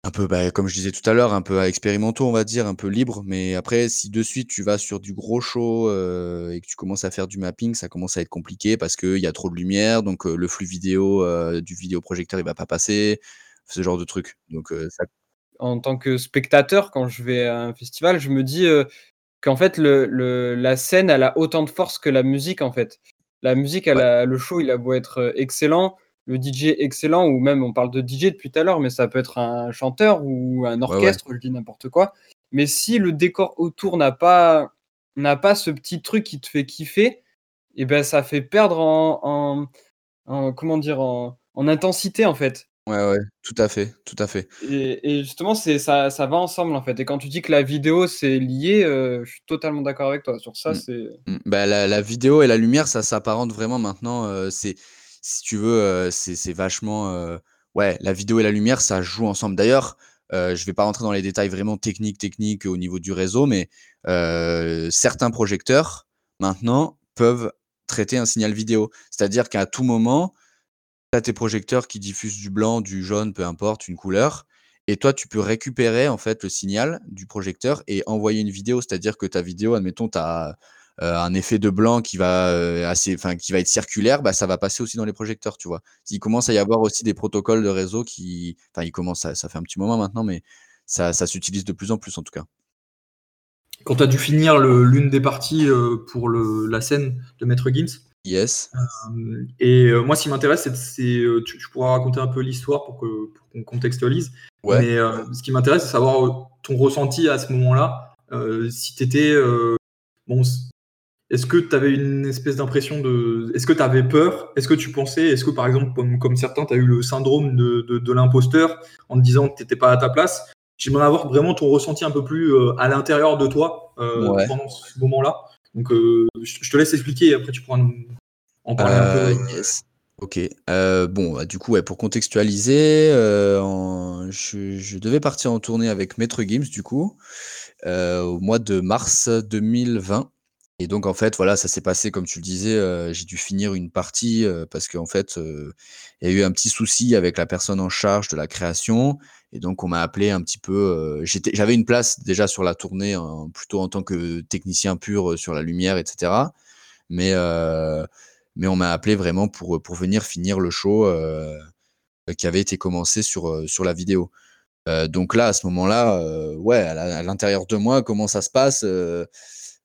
un peu bah, comme je disais tout à l'heure, un peu expérimentaux, on va dire, un peu libre. Mais après, si de suite tu vas sur du gros show euh, et que tu commences à faire du mapping, ça commence à être compliqué parce qu'il y a trop de lumière, donc le flux vidéo du vidéoprojecteur il va pas passer, ce genre de truc. Donc en tant que spectateur, quand je vais à un festival, je me dis qu'en fait, le, la scène, elle a autant de force que la musique, en fait. La musique, elle a, le show, il a beau être euh, excellent, le DJ excellent, ou même on parle de DJ depuis tout à l'heure, mais ça peut être un chanteur ou un orchestre, je dis n'importe quoi. Mais si le décor autour n'a pas, n'a pas ce petit truc qui te fait kiffer, et eh ben ça fait perdre en, en, comment dire en, en, intensité en fait. Ouais, ouais, tout à fait, tout à fait. Et, et justement, c'est ça, ça va ensemble en fait. Et quand tu dis que la vidéo c'est lié, euh, je suis totalement d'accord avec toi sur ça. Mm. C'est Mm. Bah, la, la vidéo et la lumière, ça s'apparente vraiment maintenant. euh, c'est, si tu veux, euh, c'est vachement. ouais, la vidéo et la lumière, ça joue ensemble. D'ailleurs, euh, je vais pas rentrer dans les détails vraiment techniques, techniques au niveau du réseau, mais certains projecteurs maintenant peuvent traiter un signal vidéo. C'est-à-dire qu'à tout moment, tu as tes projecteurs qui diffusent du blanc, du jaune, peu importe, une couleur. Et toi, tu peux récupérer en fait le signal du projecteur et envoyer une vidéo. C'est-à-dire que ta vidéo, admettons, tu as un effet de blanc qui va, euh, qui va être circulaire, bah, ça va passer aussi dans les projecteurs, tu vois. Il commence à y avoir aussi des protocoles de réseau qui. Enfin, il commence, à, ça fait un petit moment maintenant, mais ça, s'utilise de plus en plus en tout cas. Quand tu as dû finir l'une des parties euh, pour la scène de Maître Gims, Yes. Euh, et euh, moi, ce qui m'intéresse, c'est, euh, tu, tu pourras raconter un peu l'histoire pour, que, pour qu'on contextualise. Ouais. Mais euh, ce qui m'intéresse, c'est savoir ton ressenti à ce moment-là. Si tu étais. bon, est-ce que tu avais une espèce d'impression de. Est-ce que tu avais peur? Est-ce que tu pensais. Est-ce que, par exemple, comme, comme certains, tu as eu le syndrome de, de, de l'imposteur en te disant que tu n'étais pas à ta place? J'aimerais avoir vraiment ton ressenti un peu plus à l'intérieur de toi Ouais. pendant ce moment-là. Donc, euh, je te laisse expliquer et après tu pourras nous en parler Euh, un peu. yes. Ok. Euh, bon, bah, du coup, ouais, pour contextualiser, euh, je, devais partir en tournée avec Maître Gims, du coup, euh, au mois de mars 2020. Et donc, en fait, voilà, ça s'est passé, comme tu le disais, euh, j'ai dû finir une partie euh, parce qu'en fait, euh, il y a eu un petit souci avec la personne en charge de la création. Et donc, on m'a appelé un petit peu. j'avais une place déjà sur la tournée, plutôt en tant que technicien pur sur la lumière, etc. Mais, mais on m'a appelé vraiment pour, pour venir finir le show qui avait été commencé sur, sur la vidéo. Donc là, à ce moment-là, ouais, à l'intérieur de moi, comment ça se passe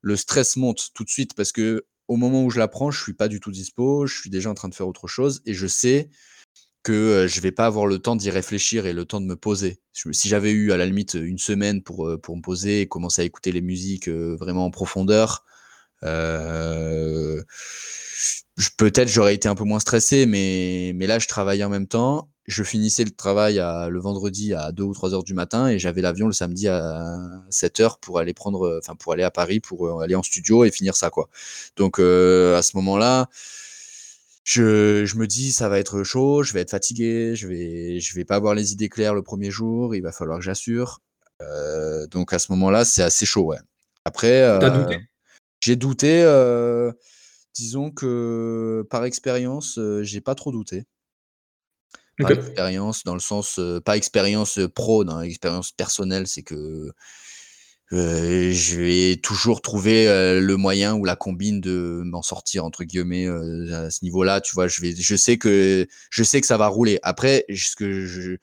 Le stress monte tout de suite parce que au moment où je l'apprends, je suis pas du tout dispo, je suis déjà en train de faire autre chose et je sais que euh, je vais pas avoir le temps d'y réfléchir et le temps de me poser. Si j'avais eu à la limite une semaine pour, euh, pour me poser et commencer à écouter les musiques euh, vraiment en profondeur, peut-être j'aurais été un peu moins stressé, mais, mais là je travaillais en même temps. Je finissais le travail à, le vendredi à 2 ou 3 heures du matin et j'avais l'avion le samedi à 7 heures pour aller prendre, enfin pour aller à Paris, pour euh, aller en studio et finir ça quoi. Donc euh, à ce moment-là, je, je me dis ça va être chaud, je vais être fatigué, je vais, je vais pas avoir les idées claires le premier jour, il va falloir que j'assure. Euh, donc à ce moment-là, c'est assez chaud, ouais. Après, euh, douté? j'ai douté. euh, disons que par expérience, euh, j'ai pas trop douté. Ok. expérience, dans le sens, euh, pas expérience euh, pro, dans l'expérience personnelle, c'est que euh, je vais toujours trouver euh, le moyen ou la combine de m'en sortir entre guillemets à ce niveau-là. Tu vois, je vais, je sais que je sais que ça va rouler. Après, ce que je,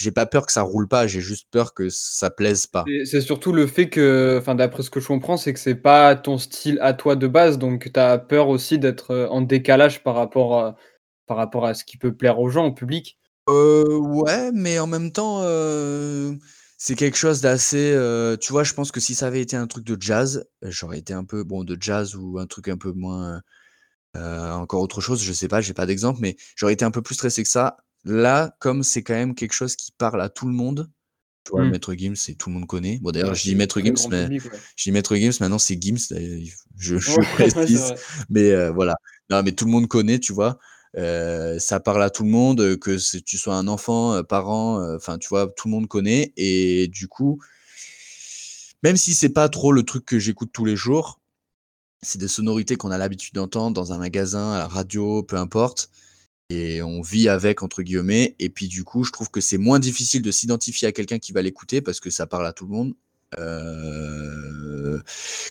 j'ai pas peur que ça roule pas, j'ai juste peur que ça plaise pas. C'est surtout le fait que, enfin, d'après ce que je comprends, c'est que c'est pas ton style à toi de base, donc tu as peur aussi d'être en décalage par rapport à, par rapport à ce qui peut plaire aux gens, au public? Euh, ouais, mais en même temps, euh, c'est quelque chose d'assez. euh, tu vois, je pense que si ça avait été un truc de jazz, j'aurais été un peu bon de jazz ou un truc un peu moins. encore autre chose, je sais pas, j'ai pas d'exemple, mais j'aurais été un peu plus stressé que ça. Là, comme c'est quand même quelque chose qui parle à tout le monde, tu vois, Mm. Maître Gims, c'est tout le monde connaît. Bon, d'ailleurs, Ouais, je dis Maître Gims, mais public, ouais. je dis Maître Gims, maintenant c'est Gims, je, je Ouais, précise. Mais voilà. Non, mais tout le monde connaît, tu vois. Ça parle à tout le monde, que tu sois un enfant, parent, enfin, tu vois, tout le monde connaît. Et du coup, même si c'est pas trop le truc que j'écoute tous les jours, c'est des sonorités qu'on a l'habitude d'entendre dans un magasin, à la radio, peu importe. Et on vit avec, entre guillemets. Et puis, du coup, je trouve que c'est moins difficile de s'identifier à quelqu'un qui va l'écouter parce que ça parle à tout le monde. Euh,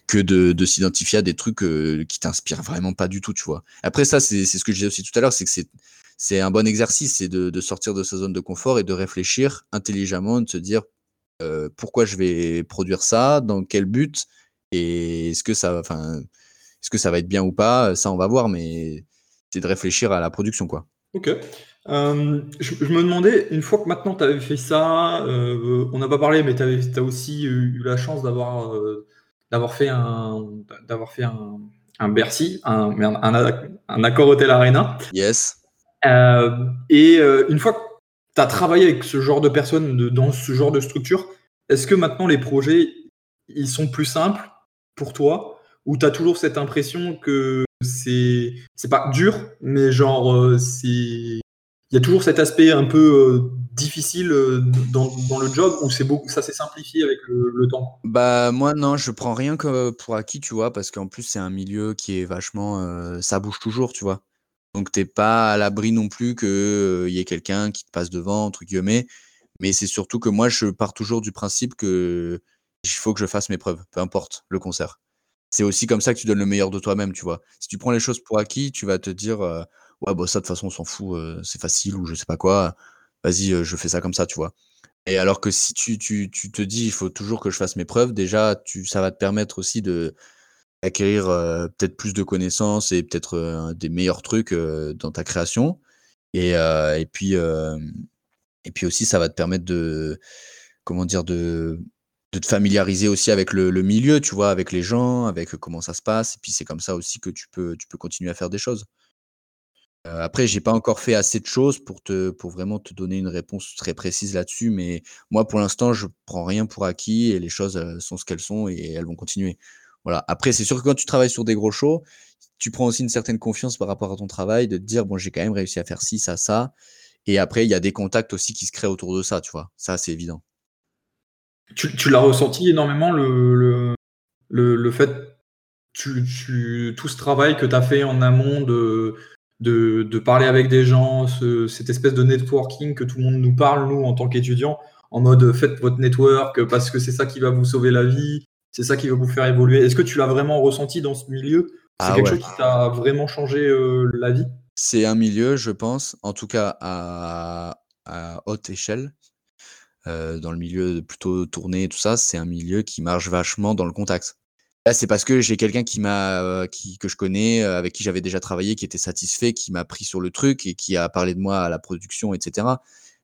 que de, de s'identifier à des trucs euh, qui t'inspirent vraiment pas du tout, tu vois. Après, ça, c'est ce que je disais aussi tout à l'heure, c'est que c'est un bon exercice, c'est de, de sortir de sa zone de confort et de réfléchir intelligemment, de se dire euh, pourquoi je vais produire ça, dans quel but, et est-ce que ça, enfin, est-ce que ça va être bien ou pas, ça on va voir, mais c'est de réfléchir à la production, quoi. Ok. Euh, je, je me demandais, une fois que maintenant tu avais fait ça, euh, on n'a pas parlé, mais tu as aussi eu, la chance d'avoir euh, d'avoir fait un d'avoir fait un, un Bercy, un, un, un Accor Hotel Arena. Yes. Et une fois que tu as travaillé avec ce genre de personnes dans ce genre de structure. Est-ce que maintenant les projets, ils sont plus simples pour toi? Ou tu as toujours cette impression que c'est c'est pas dur, mais genre c'est il y a toujours cet aspect un peu euh, difficile euh, dans, le job ou c'est beaucoup ça s'est simplifié avec le, temps Bah moi non, je prends rien que pour acquis, tu vois, parce qu'en plus c'est un milieu qui est vachement ça bouge toujours, tu vois. Donc t'es pas à l'abri non plus qu'il y ait quelqu'un qui te passe devant, entre guillemets. Mais c'est surtout que moi, je pars toujours du principe que il faut que je fasse mes preuves, peu importe le concert. C'est aussi comme ça que tu donnes le meilleur de toi-même, tu vois. Si tu prends les choses pour acquis, tu vas te dire ouais, bah ça de toute façon, on s'en fout, c'est facile ou je sais pas quoi. Vas-y, je fais ça comme ça, tu vois. Et alors que si tu, tu, tu te dis il faut toujours que je fasse mes preuves, déjà, tu, ça va te permettre aussi de acquérir peut-être plus de connaissances et peut-être des meilleurs trucs dans ta création. Et, et puis et puis aussi ça va te permettre de comment dire de de te familiariser aussi avec le, milieu, tu vois, avec les gens, avec comment ça se passe. Et puis c'est comme ça aussi que tu peux, tu peux continuer à faire des choses. Euh, après, j'ai pas encore fait assez de choses pour te, pour vraiment te donner une réponse très précise là-dessus. Mais moi, pour l'instant, je prends rien pour acquis et les choses sont ce qu'elles sont et elles vont continuer. Voilà. Après, c'est sûr que quand tu travailles sur des gros shows, tu prends aussi une certaine confiance par rapport à ton travail, de te dire, bon, j'ai quand même réussi à faire ci, ça, ça. Et après, il y a des contacts aussi qui se créent autour de ça, tu vois. Ça, c'est évident. Tu, l'as ressenti énormément, le, le, le, fait, tu, tu, tout ce travail que tu as fait en amont de, de, de parler avec des gens, ce, cette espèce de networking que tout le monde nous parle, nous, en tant qu'étudiants, en mode faites votre network parce que c'est ça qui va vous sauver la vie, c'est ça qui va vous faire évoluer. Est-ce que tu l'as vraiment ressenti dans ce milieu? C'est ah quelque chose qui t'a vraiment changé euh, la vie? C'est un milieu, je pense, en tout cas à, haute échelle, euh, dans le milieu plutôt tourné tout ça, c'est un milieu qui marche vachement dans le contact. Là, c'est parce que j'ai quelqu'un qui m'a, euh, qui, que je connais, avec qui j'avais déjà travaillé, qui était satisfait, qui m'a pris sur le truc et qui a parlé de moi à la production, etc.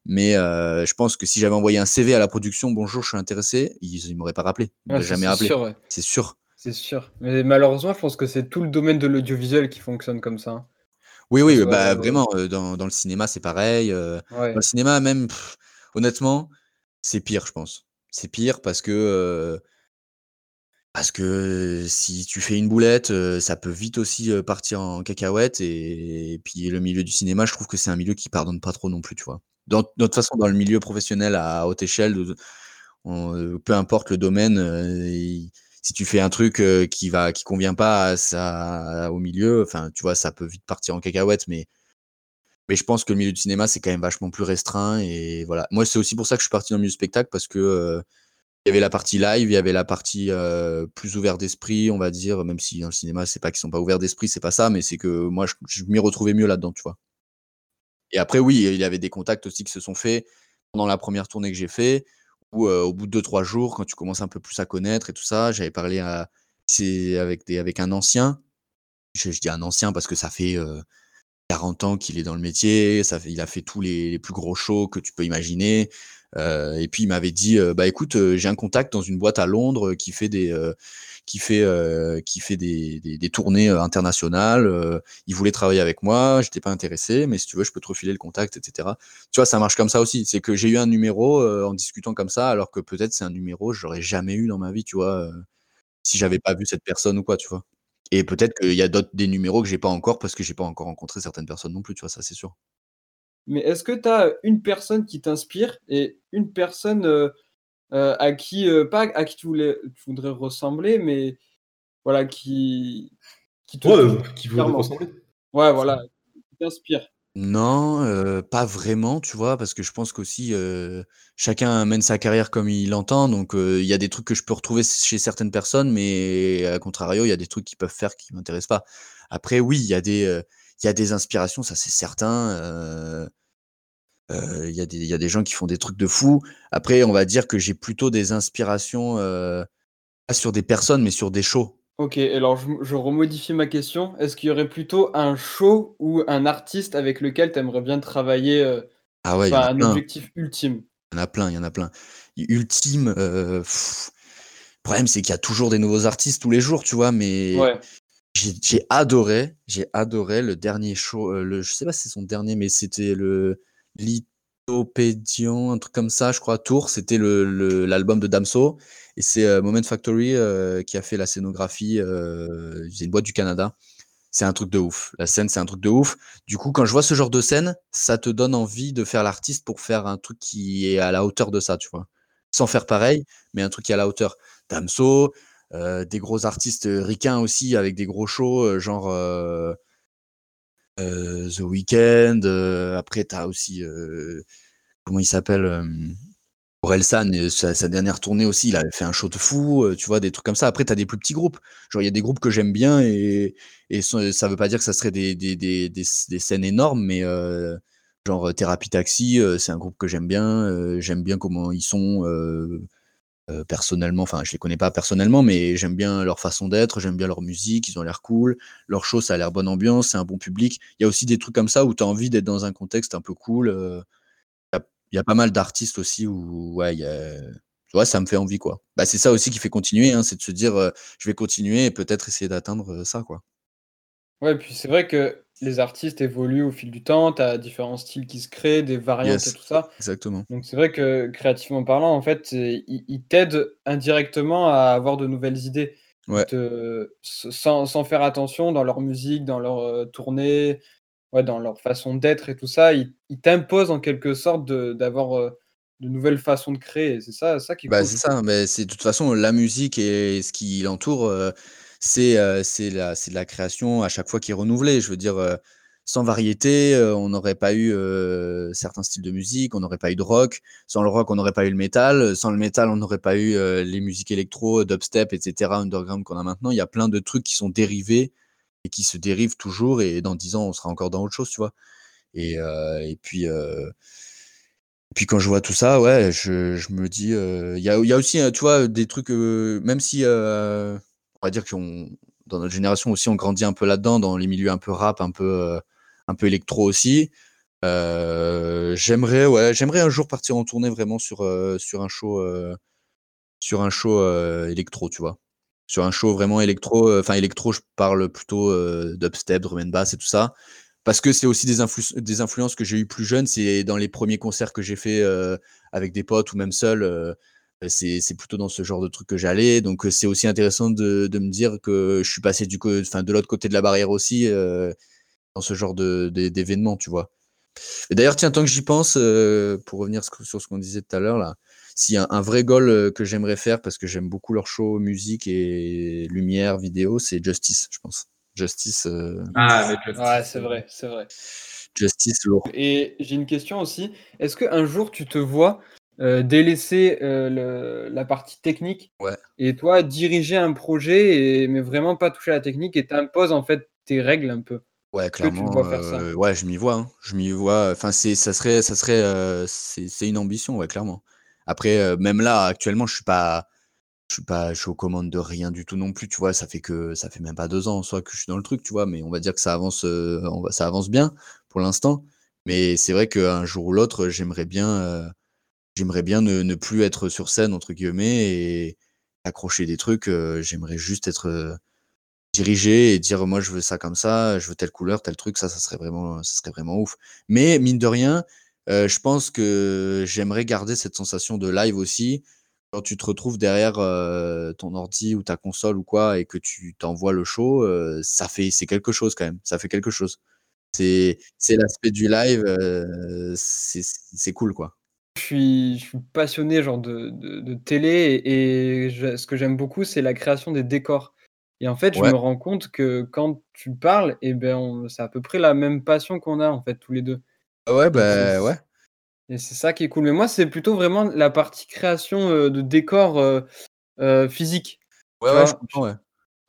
Mais euh, je pense que si j'avais envoyé un CV à la production, bonjour, je suis intéressé, ils ne m'auraient pas rappelé. Ils m'auraient jamais rappelé. C'est sûr. C'est sûr. Mais malheureusement, je pense que c'est tout le domaine de l'audiovisuel qui fonctionne comme ça. Hein. Oui, oui, bah, vraiment, euh, dans, dans, le cinéma, c'est pareil. Euh, dans le cinéma, même, honnêtement, c'est pire, je pense. C'est pire parce que, parce que si tu fais une boulette, ça peut vite aussi partir en cacahuète. Et, puis le milieu du cinéma, je trouve que c'est un milieu qui pardonne pas trop non plus, tu vois. Dans, de toute façon, dans le milieu professionnel à haute échelle, peu importe le domaine, si tu fais un truc qui va, qui convient pas à ça, au milieu, enfin, tu vois, ça peut vite partir en cacahuète, mais mais je pense que le milieu du cinéma, c'est quand même vachement plus restreint. Et voilà. Moi, c'est aussi pour ça que je suis parti dans le milieu du spectacle, parce que il y avait la partie live, il y avait la partie plus ouverte d'esprit, on va dire, même si dans le cinéma, c'est pas qu'ils sont pas ouverts d'esprit, c'est pas ça, mais c'est que moi, je, m'y retrouvais mieux là-dedans, tu vois. Et après, oui, il y avait des contacts aussi qui se sont faits pendant la première tournée que j'ai fait, où au bout de 2-3 jours, quand tu commences un peu plus à connaître et tout ça, j'avais parlé à, avec, avec un ancien. Je, dis un ancien parce que ça fait 40 ans qu'il est dans le métier, il a fait tous les, les, plus gros shows que tu peux imaginer. Et puis il m'avait dit, bah écoute, j'ai un contact dans une boîte à Londres qui fait des qui fait, euh, qui fait des, des, des tournées euh, internationales. Euh, il voulait travailler avec moi, j'étais pas intéressé, mais si tu veux, je peux te refiler le contact, etc. Tu vois, ça marche comme ça aussi. C'est que j'ai eu un numéro en discutant comme ça, alors que peut-être c'est un numéro que j'aurais jamais eu dans ma vie, tu vois, si j'avais pas vu cette personne ou quoi, tu vois. Et peut-être qu'il y a d'autres des numéros que j'ai pas encore parce que j'ai pas encore rencontré certaines personnes non plus, tu vois, ça c'est sûr. Mais est-ce que tu as une personne qui t'inspire et une personne euh, à qui, euh, pas à qui tu, voulais, tu voudrais ressembler, mais voilà, qui, qui te ouais, qui voudrait ressembler. Ouais, voilà, qui t'inspire. Non, euh, pas vraiment, tu vois, parce que je pense qu'aussi chacun mène sa carrière comme il l'entend, donc il y a des trucs que je peux retrouver chez certaines personnes, mais à contrario, il y a des trucs qu'ils peuvent faire qui m'intéressent pas. Après, oui, il y a des, il y a des inspirations, ça c'est certain. Il y, a des gens qui font des trucs de fou. Après, on va dire que j'ai plutôt des inspirations, pas sur des personnes, mais sur des shows. Ok, alors je, remodifie ma question. Est-ce qu'il y aurait plutôt un show ou un artiste avec lequel tu aimerais bien travailler Ah ouais, un objectif ultime? Il y en a plein, il y en a plein. Ultime, le problème c'est qu'il y a toujours des nouveaux artistes tous les jours, tu vois, mais j'ai adoré, j'ai adoré le dernier show, le, je sais pas si c'est son dernier, mais c'était le Pédion, un truc comme ça, je crois, Tour, c'était l'album de Damso. Et c'est Moment Factory qui a fait la scénographie. c'est une boîte du Canada. C'est un truc de ouf. La scène, c'est un truc de ouf. Du coup, quand je vois ce genre de scène, ça te donne envie de faire l'artiste pour faire un truc qui est à la hauteur de ça, tu vois. Sans faire pareil, mais un truc qui est à la hauteur. Damso, des gros artistes ricains aussi, avec des gros shows, genre The Weeknd. après, tu as aussi, comment il s'appelle Orelsan, sa, sa dernière tournée aussi, il avait fait un show de fou, tu vois, des trucs comme ça. Après, tu as des plus petits groupes. Genre, il y a des groupes que j'aime bien et, ça veut pas dire que ça serait des, scènes énormes, mais genre Thérapie Taxi, c'est un groupe que j'aime bien. j'aime bien comment ils sont personnellement. Enfin, je les connais pas personnellement, mais j'aime bien leur façon d'être, j'aime bien leur musique, ils ont l'air cool. Leur show, ça a l'air bonne ambiance, c'est un bon public. Il y a aussi des trucs comme ça où tu as envie d'être dans un contexte un peu cool. Il y a pas mal d'artistes aussi où, ouais, ça me fait envie, quoi. Bah, c'est ça aussi qui fait continuer, hein, c'est de se dire, je vais continuer et peut-être essayer d'atteindre ça, quoi. Ouais, puis c'est vrai que les artistes évoluent au fil du temps, tu as différents styles qui se créent, des variantes et tout ça. exactement. Donc c'est vrai que créativement parlant, en fait, ils t'aident indirectement à avoir de nouvelles idées. sans, sans faire attention dans leur musique, dans leur tournée, ouais, dans leur façon d'être et tout ça, ils, t'imposent en quelque sorte d'avoir euh, de, nouvelles façons de créer. C'est ça, ça qui bah, C'est ça, mais c'est de toute façon la musique et ce qui l'entoure, euh, c'est euh, c'est la, la création à chaque fois qui est renouvelée. Je veux dire, sans variété, on n'aurait pas eu certains styles de musique, on n'aurait pas eu de rock. Sans le rock, on n'aurait pas eu le métal. Sans le métal, on n'aurait pas eu les musiques électro, dubstep, etc., underground qu'on a maintenant. Il y a plein de trucs qui sont dérivés et qui se dérive toujours et dans 10 ans, on sera encore dans autre chose, tu vois? Et et puis, puis quand je vois tout ça, ouais, je je me dis, il y a y a aussi, tu vois, des trucs, même si, va dire qu'on dans notre génération aussi, on grandit un peu là-dedans, dans les milieux un peu rap, un peu, un peu électro aussi. j'aimerais ouais, j'aimerais un jour partir en tournée vraiment sur, sur un show, sur un show, électro, tu vois? sur un show vraiment électro, euh, enfin électro, je parle plutôt euh, dubstep, drum and bass et tout ça. Parce que c'est aussi des, des influences que j'ai eues plus jeune. C'est dans les premiers concerts que j'ai fait euh, avec des potes ou même seul. C'est plutôt dans ce genre de truc que j'allais. Donc c'est aussi intéressant de, de, me dire que je suis passé du enfin, de l'autre côté de la barrière aussi dans ce genre d'événements, tu vois. Et d'ailleurs, tiens, tant que j'y pense, pour revenir sur ce qu'on disait tout à l'heure là, si un, un, vrai goal que j'aimerais faire, parce que j'aime beaucoup leur show, musique et lumière, vidéo, c'est Justice, je pense. Justice. Euh, ah, ouais, c'est vrai, c'est vrai. Justice lourd. Et j'ai une question aussi. Est-ce qu'un jour tu te vois euh, délaisser la partie technique ouais. et toi diriger un projet, et, mais vraiment pas toucher à la technique et t'imposes en fait tes règles un peu Ouais, clairement. ouais, je m'y vois. Hein. Je m'y vois. Enfin, c'est, ça serait, ça serait, c'est, une ambition, ouais, clairement. Après, même là, actuellement, je suis pas, je suis pas, je suis aux commandes de rien du tout non plus, tu vois. Ça fait que, ça fait même pas deux ans en soi que je suis dans le truc, tu vois. Mais on va dire que ça avance, on va, ça avance bien pour l'instant. Mais c'est vrai qu'un jour ou l'autre, j'aimerais bien, j'aimerais bien ne, plus être sur scène entre guillemets et accrocher des trucs. j'aimerais juste être dirigé et dire moi je veux ça comme ça, je veux telle couleur, tel truc. Ça, ça serait vraiment, ça serait vraiment ouf. Mais mine de rien je pense que j'aimerais garder cette sensation de live aussi. Quand tu te retrouves derrière, ton ordi ou ta console ou quoi et que tu t'envoies le show, ça fait c'est quelque chose quand même, ça fait quelque chose. C'est c'est l'aspect du live, c'est cool, quoi. Je suis je suis passionné genre de de de télé et ce que j'aime beaucoup, c'est la création des décors et en fait, je me rends compte que quand tu parles et ben, c'est à peu près la même passion qu'on a, en fait, tous les deux. Ah ouais, bah, ouais. Et c'est ça qui est cool. Mais moi, c'est plutôt vraiment la partie création, de décors, physiques. Ouais, ouais, je comprends, ouais.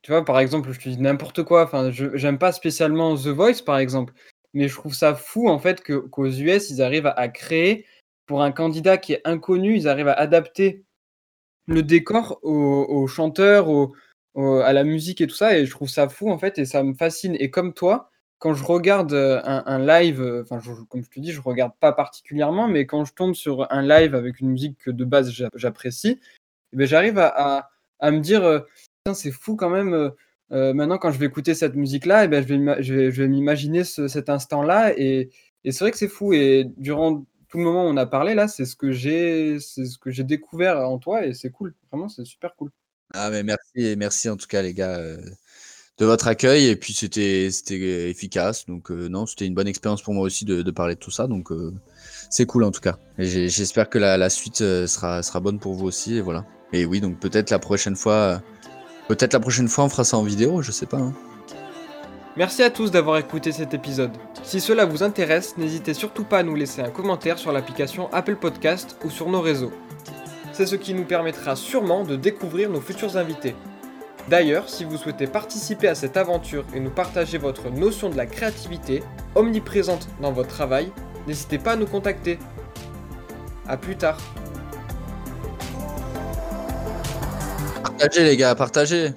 Tu vois, par exemple, je te dis n'importe quoi, enfin, j'aime pas spécialement The Voice, par exemple, mais je trouve ça fou, en fait, qu'aux US, ils arrivent à créer pour un candidat qui est inconnu, ils arrivent à adapter le décor aux chanteurs, à la musique et tout ça et je trouve ça fou, en fait et ça me fascine et comme toi, quand je regarde un, live, enfin, comme je te dis, je regarde pas particulièrement, mais quand je tombe sur un live avec une musique que de base j'apprécie, eh ben, j'arrive à, me dire, c'est fou quand même. maintenant, quand je vais écouter cette musique-là, eh ben, je vais, je vais, m'imaginer cet instant-là, et, c'est vrai que c'est fou. Et durant tout le moment où on a parlé là, c'est ce que j'ai, c'est ce que j'ai découvert en toi et c'est cool. Vraiment, c'est super cool. Ah mais merci, merci en tout cas les gars euh, de votre accueil et puis c'était c'était efficace donc euh, non c'était une bonne expérience pour moi aussi de, parler de tout ça donc euh, c'est cool en tout cas et j'espère que la, suite sera sera bonne pour vous aussi et voilà et oui donc peut-être la prochaine fois peut-être la prochaine fois on fera ça en vidéo je sais pas hein. Merci à tous d'avoir écouté cet épisode. Si cela vous intéresse, n'hésitez surtout pas à nous laisser un commentaire sur l'application Apple Podcast ou sur nos réseaux. C'est ce qui nous permettra sûrement de découvrir nos futurs invités. D'ailleurs, si vous souhaitez participer à cette aventure et nous partager votre notion de la créativité, omniprésente dans votre travail, n'hésitez pas à nous contacter. A plus tard. partagez les gars partagez